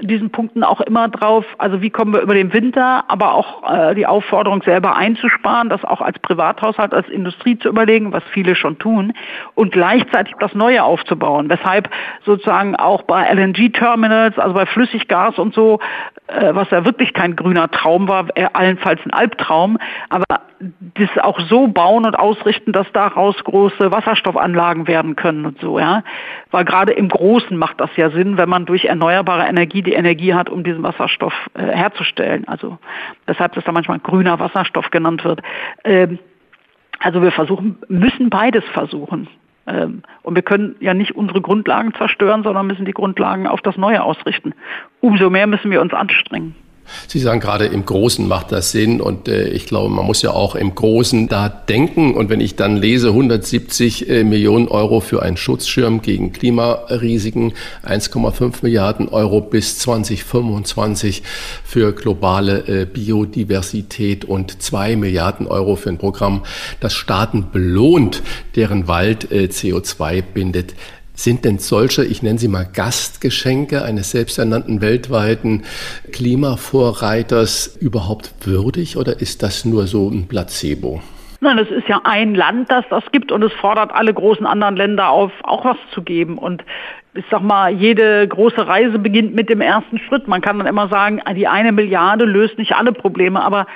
diesen Punkten auch immer drauf, also wie kommen wir über den Winter, aber auch äh, die Aufforderung selber einzusparen, das auch als Privathaushalt, als Industrie zu überlegen, was viele schon tun, und gleichzeitig das Neue aufzubauen. Weshalb sozusagen auch bei LNG-Terminals, also bei Flüssiggas und so, was ja wirklich kein grüner Traum war, äh, allenfalls ein Albtraum, aber das auch so bauen und ausrichten, dass daraus große Wasserstoffanlagen werden können und so, ja. Weil gerade im Großen macht das ja Sinn, wenn man durch erneuerbare Energie die Energie hat, um diesen Wasserstoff äh, herzustellen. Also weshalb das da manchmal grüner Wasserstoff genannt wird. Ähm, also wir versuchen, müssen beides versuchen. Ähm, und wir können ja nicht unsere Grundlagen zerstören, sondern müssen die Grundlagen auf das Neue ausrichten. Umso mehr müssen wir uns anstrengen. Sie sagen gerade, im Großen macht das Sinn und äh, ich glaube, man muss ja auch im Großen da denken. Und wenn ich dann lese, 170 äh, Millionen Euro für einen Schutzschirm gegen Klimarisiken, 1,5 Milliarden Euro bis 2025 für globale äh, Biodiversität und 2 Milliarden Euro für ein Programm, das Staaten belohnt, deren Wald äh, CO2 bindet, sind denn solche, ich nenne sie mal Gastgeschenke eines selbsternannten weltweiten Klimavorreiters überhaupt würdig oder ist das nur so ein Placebo? Nein, es ist ja ein Land, das das gibt und es fordert alle großen anderen Länder auf, auch was zu geben. Und ich sag mal, jede große Reise beginnt mit dem ersten Schritt. Man kann dann immer sagen, die eine Milliarde löst nicht alle Probleme, aber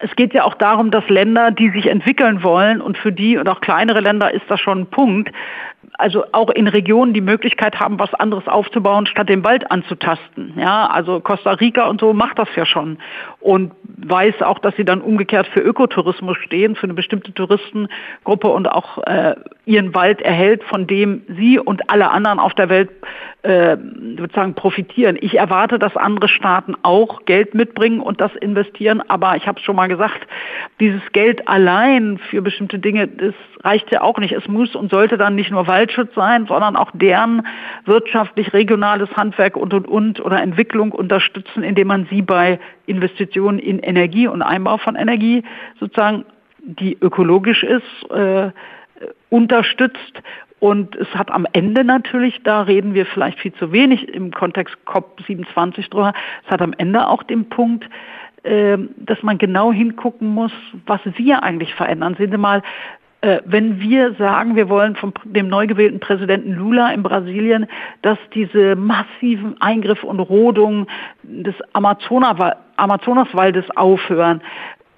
es geht ja auch darum, dass Länder, die sich entwickeln wollen und für die und auch kleinere Länder ist das schon ein Punkt, also auch in Regionen die Möglichkeit haben, was anderes aufzubauen, statt den Wald anzutasten. Ja, also Costa Rica und so macht das ja schon und weiß auch, dass sie dann umgekehrt für Ökotourismus stehen, für eine bestimmte Touristengruppe und auch äh, ihren Wald erhält, von dem sie und alle anderen auf der Welt äh, sozusagen profitieren. Ich erwarte, dass andere Staaten auch Geld mitbringen und das investieren, aber ich habe es schon mal gesagt, dieses Geld allein für bestimmte Dinge, das reicht ja auch nicht. Es muss und sollte dann nicht nur Waldschutz sein, sondern auch deren wirtschaftlich regionales Handwerk und und und oder Entwicklung unterstützen, indem man sie bei Investitionen in Energie und Einbau von Energie sozusagen, die ökologisch ist, äh, unterstützt und es hat am Ende natürlich, da reden wir vielleicht viel zu wenig im Kontext COP27 drüber, es hat am Ende auch den Punkt, ähm, dass man genau hingucken muss, was wir eigentlich verändern. Sehen Sie mal, äh, wenn wir sagen, wir wollen von dem neu gewählten Präsidenten Lula in Brasilien, dass diese massiven Eingriffe und Rodungen des Amazonaswaldes aufhören,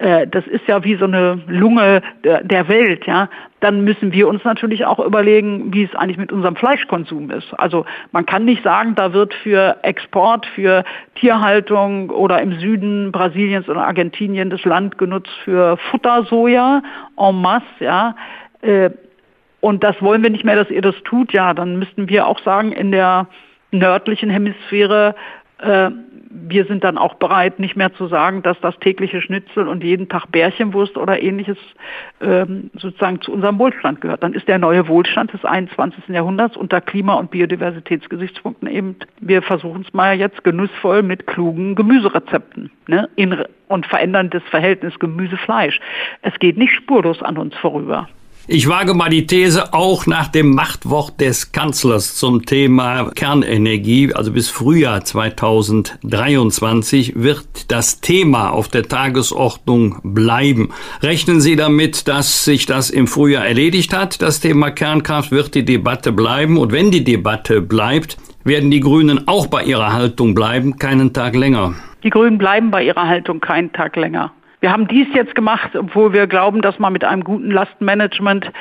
äh, das ist ja wie so eine Lunge der, Welt, ja, dann müssen wir uns natürlich auch überlegen, wie es eigentlich mit unserem Fleischkonsum ist. Also man kann nicht sagen, da wird für Export, für Tierhaltung oder im Süden Brasiliens oder Argentinien das Land genutzt für Futtersoja en masse, ja. Äh, und das wollen wir nicht mehr, dass ihr das tut, ja, dann müssten wir auch sagen, in der nördlichen Hemisphäre äh, wir sind dann auch bereit, nicht mehr zu sagen, dass das tägliche Schnitzel und jeden Tag Bärchenwurst oder ähnliches ähm, sozusagen zu unserem Wohlstand gehört. Dann ist der neue Wohlstand des 21. Jahrhunderts unter Klima- und Biodiversitätsgesichtspunkten eben, wir versuchen es mal jetzt genussvoll mit klugen Gemüserezepten ne, in, und verändern das Verhältnis Gemüse-Fleisch. Es geht nicht spurlos an uns vorüber. Ich wage mal die These, auch nach dem Machtwort des Kanzlers zum Thema Kernenergie, also bis Frühjahr 2023, wird das Thema auf der Tagesordnung bleiben. Rechnen Sie damit, dass sich das im Frühjahr erledigt hat? Das Thema Kernkraft wird die Debatte bleiben. Und wenn die Debatte bleibt, werden die Grünen auch bei ihrer Haltung bleiben, keinen Tag länger. Die Grünen bleiben bei ihrer Haltung keinen Tag länger. Wir haben dies jetzt gemacht, obwohl wir glauben, dass man mit einem guten Lastenmanagement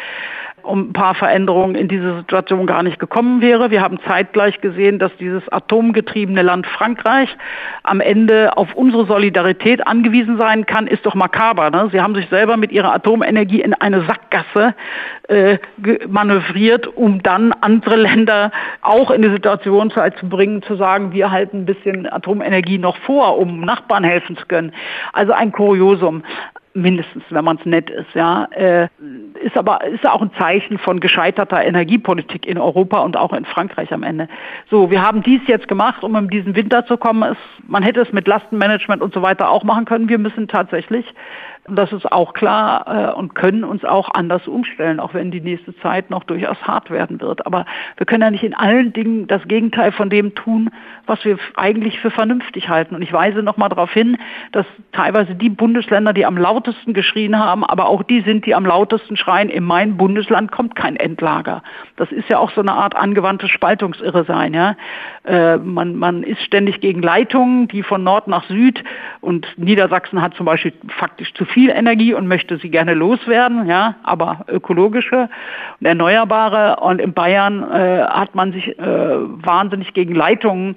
um ein paar Veränderungen in diese Situation gar nicht gekommen wäre. Wir haben zeitgleich gesehen, dass dieses atomgetriebene Land Frankreich am Ende auf unsere Solidarität angewiesen sein kann, ist doch makaber. Ne? Sie haben sich selber mit ihrer Atomenergie in eine Sackgasse äh, manövriert, um dann andere Länder auch in die Situation zu bringen, zu sagen, wir halten ein bisschen Atomenergie noch vor, um Nachbarn helfen zu können. Also ein Kuriosum mindestens, wenn man es nett ist, ja, äh, ist aber ist auch ein Zeichen von gescheiterter Energiepolitik in Europa und auch in Frankreich am Ende. So, wir haben dies jetzt gemacht, um in diesen Winter zu kommen. Es, man hätte es mit Lastenmanagement und so weiter auch machen können. Wir müssen tatsächlich Das ist auch klar äh, und können uns auch anders umstellen, auch wenn die nächste Zeit noch durchaus hart werden wird. Aber wir können ja nicht in allen Dingen das Gegenteil von dem tun, was wir eigentlich für vernünftig halten. Und ich weise noch mal darauf hin, dass teilweise die Bundesländer, die am lautesten geschrien haben, aber auch die sind, die am lautesten schreien, in mein Bundesland kommt kein Endlager. Das ist ja auch so eine Art angewandtes Spaltungsirre sein. Ja? Äh, man, man ist ständig gegen Leitungen, die von Nord nach Süd und Niedersachsen hat zum Beispiel faktisch zu viel Energie und möchte sie gerne loswerden, ja, aber ökologische und erneuerbare. Und in Bayern äh, hat man sich äh, wahnsinnig gegen Leitungen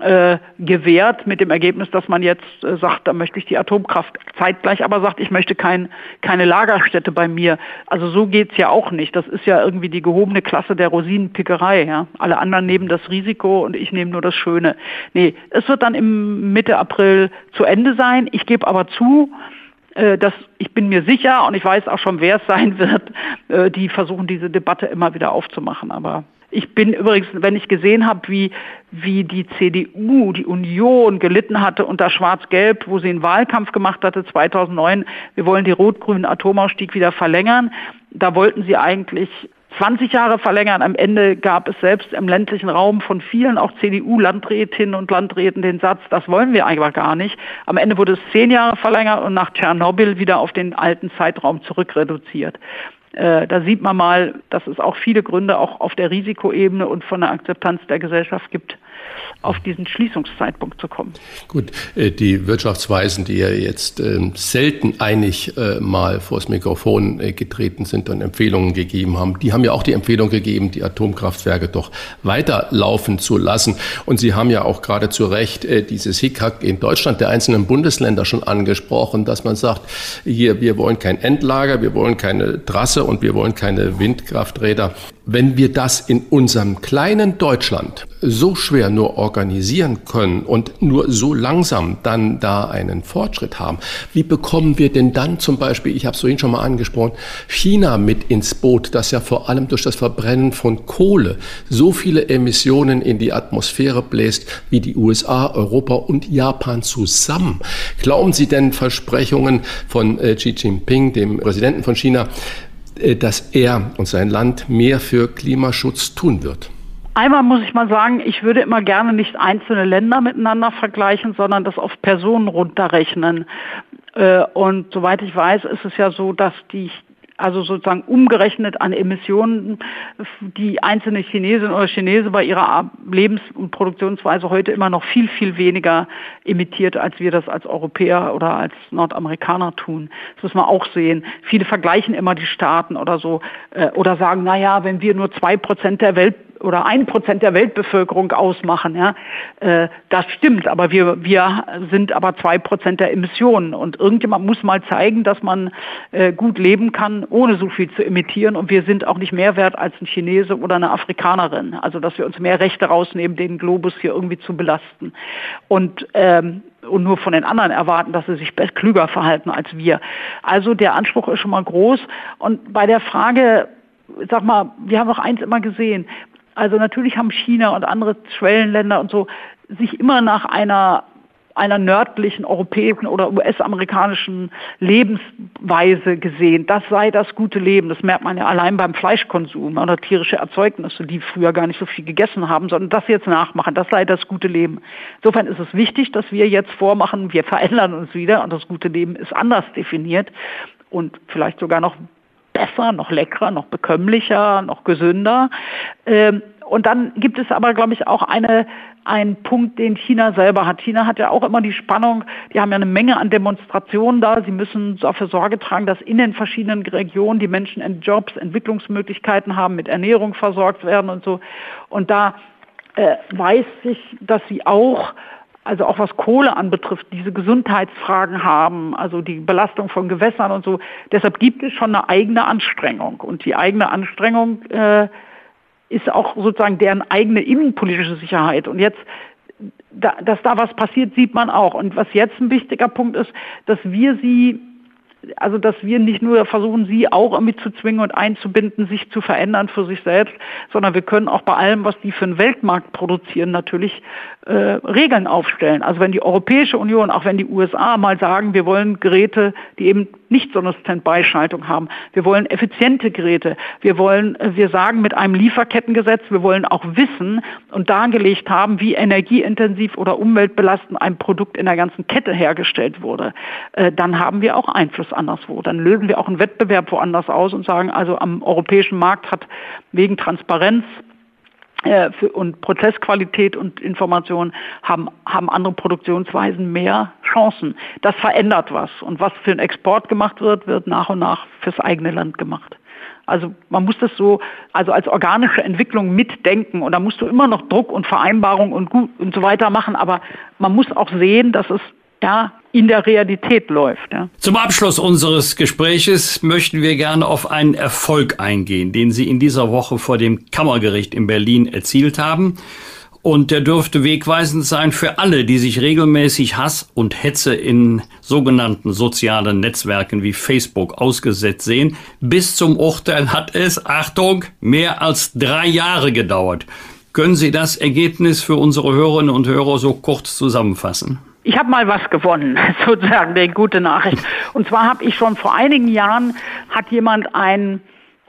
äh, gewährt mit dem Ergebnis, dass man jetzt äh, sagt, da möchte ich die Atomkraft zeitgleich, aber sagt, ich möchte kein, keine Lagerstätte bei mir. Also so geht's ja auch nicht. Das ist ja irgendwie die gehobene Klasse der Rosinenpickerei. Ja? Alle anderen nehmen das Risiko und ich nehme nur das Schöne. Nee, es wird dann im Mitte April zu Ende sein. Ich gebe aber zu, äh, dass ich bin mir sicher und ich weiß auch schon, wer es <laughs> sein wird, äh, die versuchen diese Debatte immer wieder aufzumachen. Aber ich bin übrigens, wenn ich gesehen habe, wie, wie die CDU, die Union gelitten hatte unter Schwarz-Gelb, wo sie einen Wahlkampf gemacht hatte 2009, wir wollen die rot-grünen Atomausstieg wieder verlängern. Da wollten sie eigentlich 20 Jahre verlängern. Am Ende gab es selbst im ländlichen Raum von vielen, auch CDU-Landrätinnen und Landräten, den Satz, das wollen wir eigentlich gar nicht. Am Ende wurde es zehn Jahre verlängert und nach Tschernobyl wieder auf den alten Zeitraum zurückreduziert. Äh, da sieht man mal, dass es auch viele Gründe auch auf der Risikoebene und von der Akzeptanz der Gesellschaft gibt, auf diesen Schließungszeitpunkt zu kommen. Gut, äh, die Wirtschaftsweisen, die ja jetzt ähm, selten einig äh, mal vors Mikrofon äh, getreten sind und Empfehlungen gegeben haben, die haben ja auch die Empfehlung gegeben, die Atomkraftwerke doch weiterlaufen zu lassen. Und Sie haben ja auch gerade zu Recht dieses Hickhack in Deutschland der einzelnen Bundesländer schon angesprochen, dass man sagt, hier, wir wollen kein Endlager, wir wollen keine Trasse und wir wollen keine Windkrafträder. Wenn wir das in unserem kleinen Deutschland so schwer nur organisieren können und nur so langsam dann da einen Fortschritt haben, wie bekommen wir denn dann zum Beispiel, ich habe es vorhin schon mal angesprochen, China mit ins Boot, das ja vor allem durch das Verbrennen von Kohle so viele Emissionen in die Atmosphäre bläst wie die USA, Europa und Japan zusammen. Glauben Sie denn Versprechungen von äh, Xi Jinping, dem Präsidenten von China, äh, dass er und sein Land mehr für Klimaschutz tun wird? Einmal muss ich mal sagen, ich würde immer gerne nicht einzelne Länder miteinander vergleichen, sondern das auf Personen runterrechnen. Äh, und soweit ich weiß, ist es ja so, dass die also sozusagen umgerechnet an Emissionen, die einzelne Chinesin oder Chinese bei ihrer Lebens- und Produktionsweise heute immer noch viel, viel weniger emittiert, als wir das als Europäer oder als Nordamerikaner tun. Das muss man auch sehen. Viele vergleichen immer die Staaten oder so äh, oder sagen, na ja, wenn wir nur zwei Prozent der Welt oder ein Prozent der Weltbevölkerung ausmachen. Ja, äh, das stimmt, aber wir, wir sind aber zwei Prozent der Emissionen und irgendjemand muss mal zeigen, dass man äh, gut leben kann, ohne so viel zu emittieren und wir sind auch nicht mehr wert als ein Chinese oder eine Afrikanerin. Also dass wir uns mehr Rechte rausnehmen, den Globus hier irgendwie zu belasten und ähm, und nur von den anderen erwarten, dass sie sich klüger verhalten als wir. Also der Anspruch ist schon mal groß. Und bei der Frage, sag mal, wir haben noch eins immer gesehen, also natürlich haben China und andere Schwellenländer und so sich immer nach einer einer nördlichen europäischen oder US-amerikanischen Lebensweise gesehen. Das sei das gute Leben. Das merkt man ja allein beim Fleischkonsum oder tierische Erzeugnisse, die früher gar nicht so viel gegessen haben, sondern das jetzt nachmachen. Das sei das gute Leben. Insofern ist es wichtig, dass wir jetzt vormachen, wir verändern uns wieder und das gute Leben ist anders definiert und vielleicht sogar noch besser, noch leckerer, noch bekömmlicher, noch gesünder. Ähm, und dann gibt es aber, glaube ich, auch eine, einen Punkt, den China selber hat. China hat ja auch immer die Spannung, die haben ja eine Menge an Demonstrationen da. Sie müssen dafür Sorge tragen, dass in den verschiedenen Regionen die Menschen in Jobs, Entwicklungsmöglichkeiten haben, mit Ernährung versorgt werden und so. Und da äh, weiß ich, dass sie auch also auch was Kohle anbetrifft, diese Gesundheitsfragen haben, also die Belastung von Gewässern und so. Deshalb gibt es schon eine eigene Anstrengung. Und die eigene Anstrengung äh, ist auch sozusagen deren eigene innenpolitische Sicherheit. Und jetzt, da, dass da was passiert, sieht man auch. Und was jetzt ein wichtiger Punkt ist, dass wir sie also dass wir nicht nur versuchen, sie auch irgendwie zu zwingen und einzubinden, sich zu verändern für sich selbst, sondern wir können auch bei allem, was die für den Weltmarkt produzieren, natürlich äh, Regeln aufstellen. Also wenn die Europäische Union, auch wenn die USA mal sagen, wir wollen Geräte, die eben nicht so eine Standby-Schaltung haben, wir wollen effiziente Geräte, wir wollen, äh, wir sagen mit einem Lieferkettengesetz, wir wollen auch wissen und dargelegt haben, wie energieintensiv oder umweltbelastend ein Produkt in der ganzen Kette hergestellt wurde, äh, dann haben wir auch Einfluss anderswo. Dann lösen wir auch einen Wettbewerb woanders aus und sagen, also am europäischen Markt hat wegen Transparenz äh, und Prozessqualität und Information haben, haben andere Produktionsweisen mehr Chancen. Das verändert was. Und was für den Export gemacht wird, wird nach und nach fürs eigene Land gemacht. Also man muss das so, also als organische Entwicklung mitdenken und da musst du immer noch Druck und Vereinbarung und gut und so weiter machen, aber man muss auch sehen, dass es ja, in der Realität läuft. Ja. Zum Abschluss unseres Gespräches möchten wir gerne auf einen Erfolg eingehen, den Sie in dieser Woche vor dem Kammergericht in Berlin erzielt haben. Und der dürfte wegweisend sein für alle, die sich regelmäßig Hass und Hetze in sogenannten sozialen Netzwerken wie Facebook ausgesetzt sehen. Bis zum Urteil hat es, Achtung, mehr als drei Jahre gedauert. Können Sie das Ergebnis für unsere Hörerinnen und Hörer so kurz zusammenfassen? Ich habe mal was gewonnen, <laughs> sozusagen, die gute Nachricht. Und zwar habe ich schon vor einigen Jahren, hat jemand ein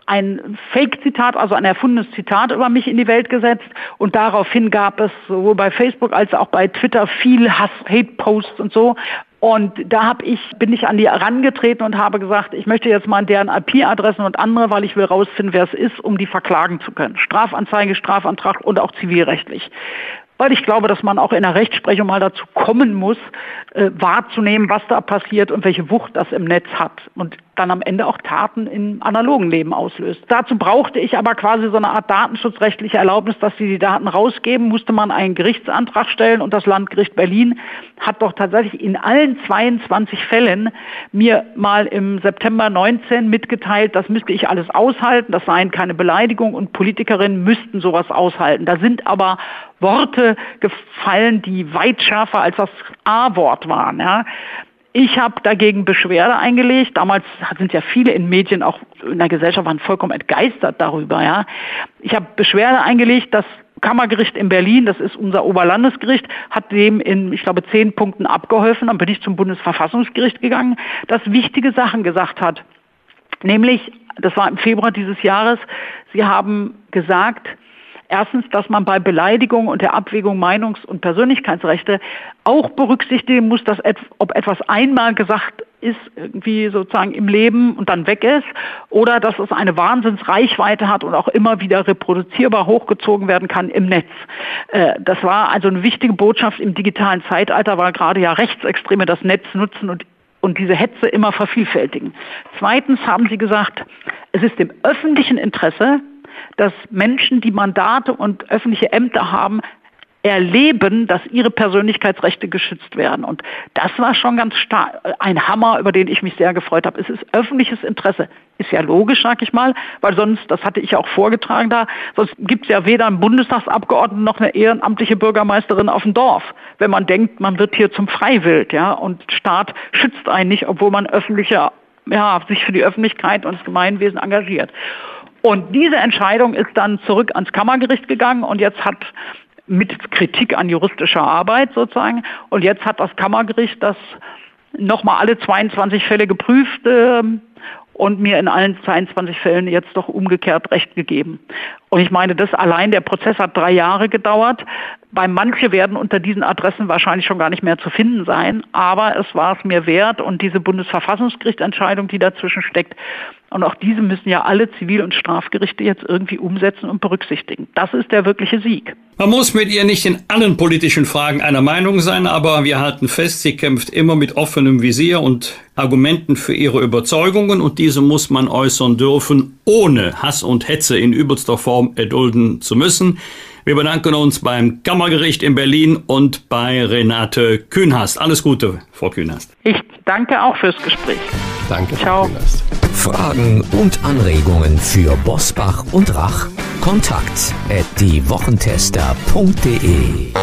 ein Fake-Zitat, also ein erfundenes Zitat über mich in die Welt gesetzt und daraufhin gab es sowohl bei Facebook als auch bei Twitter viel Hass, Hate-Posts und so. Und da hab ich, bin ich an die herangetreten und habe gesagt, ich möchte jetzt mal deren IP-Adressen und andere, weil ich will rausfinden, wer es ist, um die verklagen zu können. Strafanzeige, Strafantrag und auch zivilrechtlich weil ich glaube, dass man auch in der Rechtsprechung mal dazu kommen muss, äh, wahrzunehmen, was da passiert und welche Wucht das im Netz hat und dann am Ende auch Taten im analogen Leben auslöst. Dazu brauchte ich aber quasi so eine Art datenschutzrechtliche Erlaubnis, dass sie die Daten rausgeben, musste man einen Gerichtsantrag stellen und das Landgericht Berlin hat doch tatsächlich in allen 22 Fällen mir mal im September 19 mitgeteilt, das müsste ich alles aushalten, das seien keine Beleidigungen und Politikerinnen müssten sowas aushalten. Da sind aber Worte gefallen, die weit schärfer als das A-Wort waren. Ja. Ich habe dagegen Beschwerde eingelegt. Damals sind ja viele in Medien, auch in der Gesellschaft, waren vollkommen entgeistert darüber. Ja. Ich habe Beschwerde eingelegt, das Kammergericht in Berlin, das ist unser Oberlandesgericht, hat dem in, ich glaube, zehn Punkten abgeholfen. Dann bin ich zum Bundesverfassungsgericht gegangen, das wichtige Sachen gesagt hat. Nämlich, das war im Februar dieses Jahres, Sie haben gesagt, Erstens, dass man bei Beleidigung und der Abwägung Meinungs- und Persönlichkeitsrechte auch berücksichtigen muss, dass ob etwas einmal gesagt ist, irgendwie sozusagen im Leben und dann weg ist, oder dass es eine Wahnsinnsreichweite hat und auch immer wieder reproduzierbar hochgezogen werden kann im Netz. Äh, das war also eine wichtige Botschaft im digitalen Zeitalter, weil gerade ja Rechtsextreme das Netz nutzen und und diese Hetze immer vervielfältigen. Zweitens haben Sie gesagt, es ist im öffentlichen Interesse, dass Menschen, die Mandate und öffentliche Ämter haben, erleben, dass ihre Persönlichkeitsrechte geschützt werden. Und das war schon ganz stark ein Hammer, über den ich mich sehr gefreut habe. Es ist öffentliches Interesse. Ist ja logisch, sag ich mal, weil sonst, das hatte ich auch vorgetragen da, sonst gibt es ja weder einen Bundestagsabgeordneten noch eine ehrenamtliche Bürgermeisterin auf dem Dorf, wenn man denkt, man wird hier zum Freiwild, ja, und Staat schützt einen nicht, obwohl man öffentliche, ja, sich für die Öffentlichkeit und das Gemeinwesen engagiert. Und diese Entscheidung ist dann zurück ans Kammergericht gegangen und jetzt hat mit Kritik an juristischer Arbeit sozusagen. Und jetzt hat das Kammergericht das nochmal alle 22 Fälle geprüft äh, und mir in allen 22 Fällen jetzt doch umgekehrt Recht gegeben. Und ich meine, das allein, der Prozess hat drei Jahre gedauert. Bei manche werden unter diesen Adressen wahrscheinlich schon gar nicht mehr zu finden sein, aber es war es mir wert und diese Bundesverfassungsgerichtsentscheidung, die dazwischen steckt, und auch diese müssen ja alle Zivil- und Strafgerichte jetzt irgendwie umsetzen und berücksichtigen. Das ist der wirkliche Sieg. Man muss mit ihr nicht in allen politischen Fragen einer Meinung sein, aber wir halten fest, sie kämpft immer mit offenem Visier und Argumenten für ihre Überzeugungen und diese muss man äußern dürfen, ohne Hass und Hetze in übelster Form erdulden zu müssen. Wir bedanken uns beim Kammergericht in Berlin und bei Renate Kühnhast. Alles Gute, Frau Kühnhast. Ich danke auch fürs Gespräch. Danke, Frau Kühnhast. Fragen und Anregungen für Bosbach und Rach? Kontakt at diewochentester.de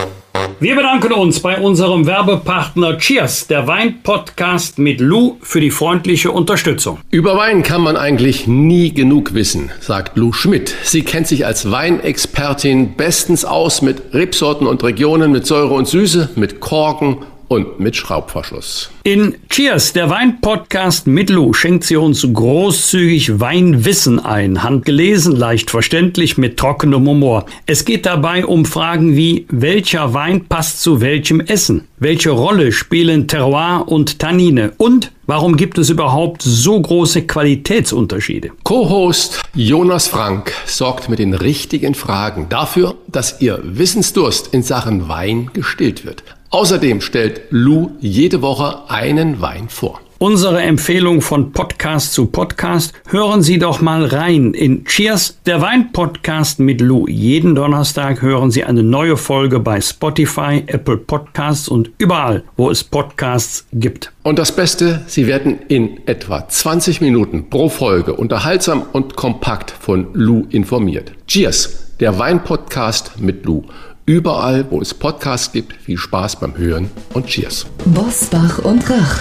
Wir bedanken uns bei unserem Werbepartner Cheers, der Wein-Podcast mit Lou, für die freundliche Unterstützung. Über Wein kann man eigentlich nie genug wissen, sagt Lou Schmidt. Sie kennt sich als Weinexpertin bestens aus mit Rebsorten und Regionen, mit Säure und Süße, mit Korken und mit Schraubverschluss. In Cheers, der Wein-Podcast mit Lou, schenkt sie uns großzügig Weinwissen ein. Handgelesen, leicht verständlich, mit trockenem Humor. Es geht dabei um Fragen wie, welcher Wein passt zu welchem Essen? Welche Rolle spielen Terroir und Tannine? Und warum gibt es überhaupt so große Qualitätsunterschiede? Co-Host Jonas Frank sorgt mit den richtigen Fragen dafür, dass Ihr Wissensdurst in Sachen Wein gestillt wird. Außerdem stellt Lou jede Woche einen Wein vor. Unsere Empfehlung von Podcast zu Podcast. Hören Sie doch mal rein in Cheers, der Wein-Podcast mit Lou. Jeden Donnerstag hören Sie eine neue Folge bei Spotify, Apple Podcasts und überall, wo es Podcasts gibt. Und das Beste, Sie werden in etwa 20 Minuten pro Folge unterhaltsam und kompakt von Lou informiert. Cheers, der Wein-Podcast mit Lou. Überall, wo es Podcasts gibt, viel Spaß beim Hören und Cheers. Bosbach und Rach.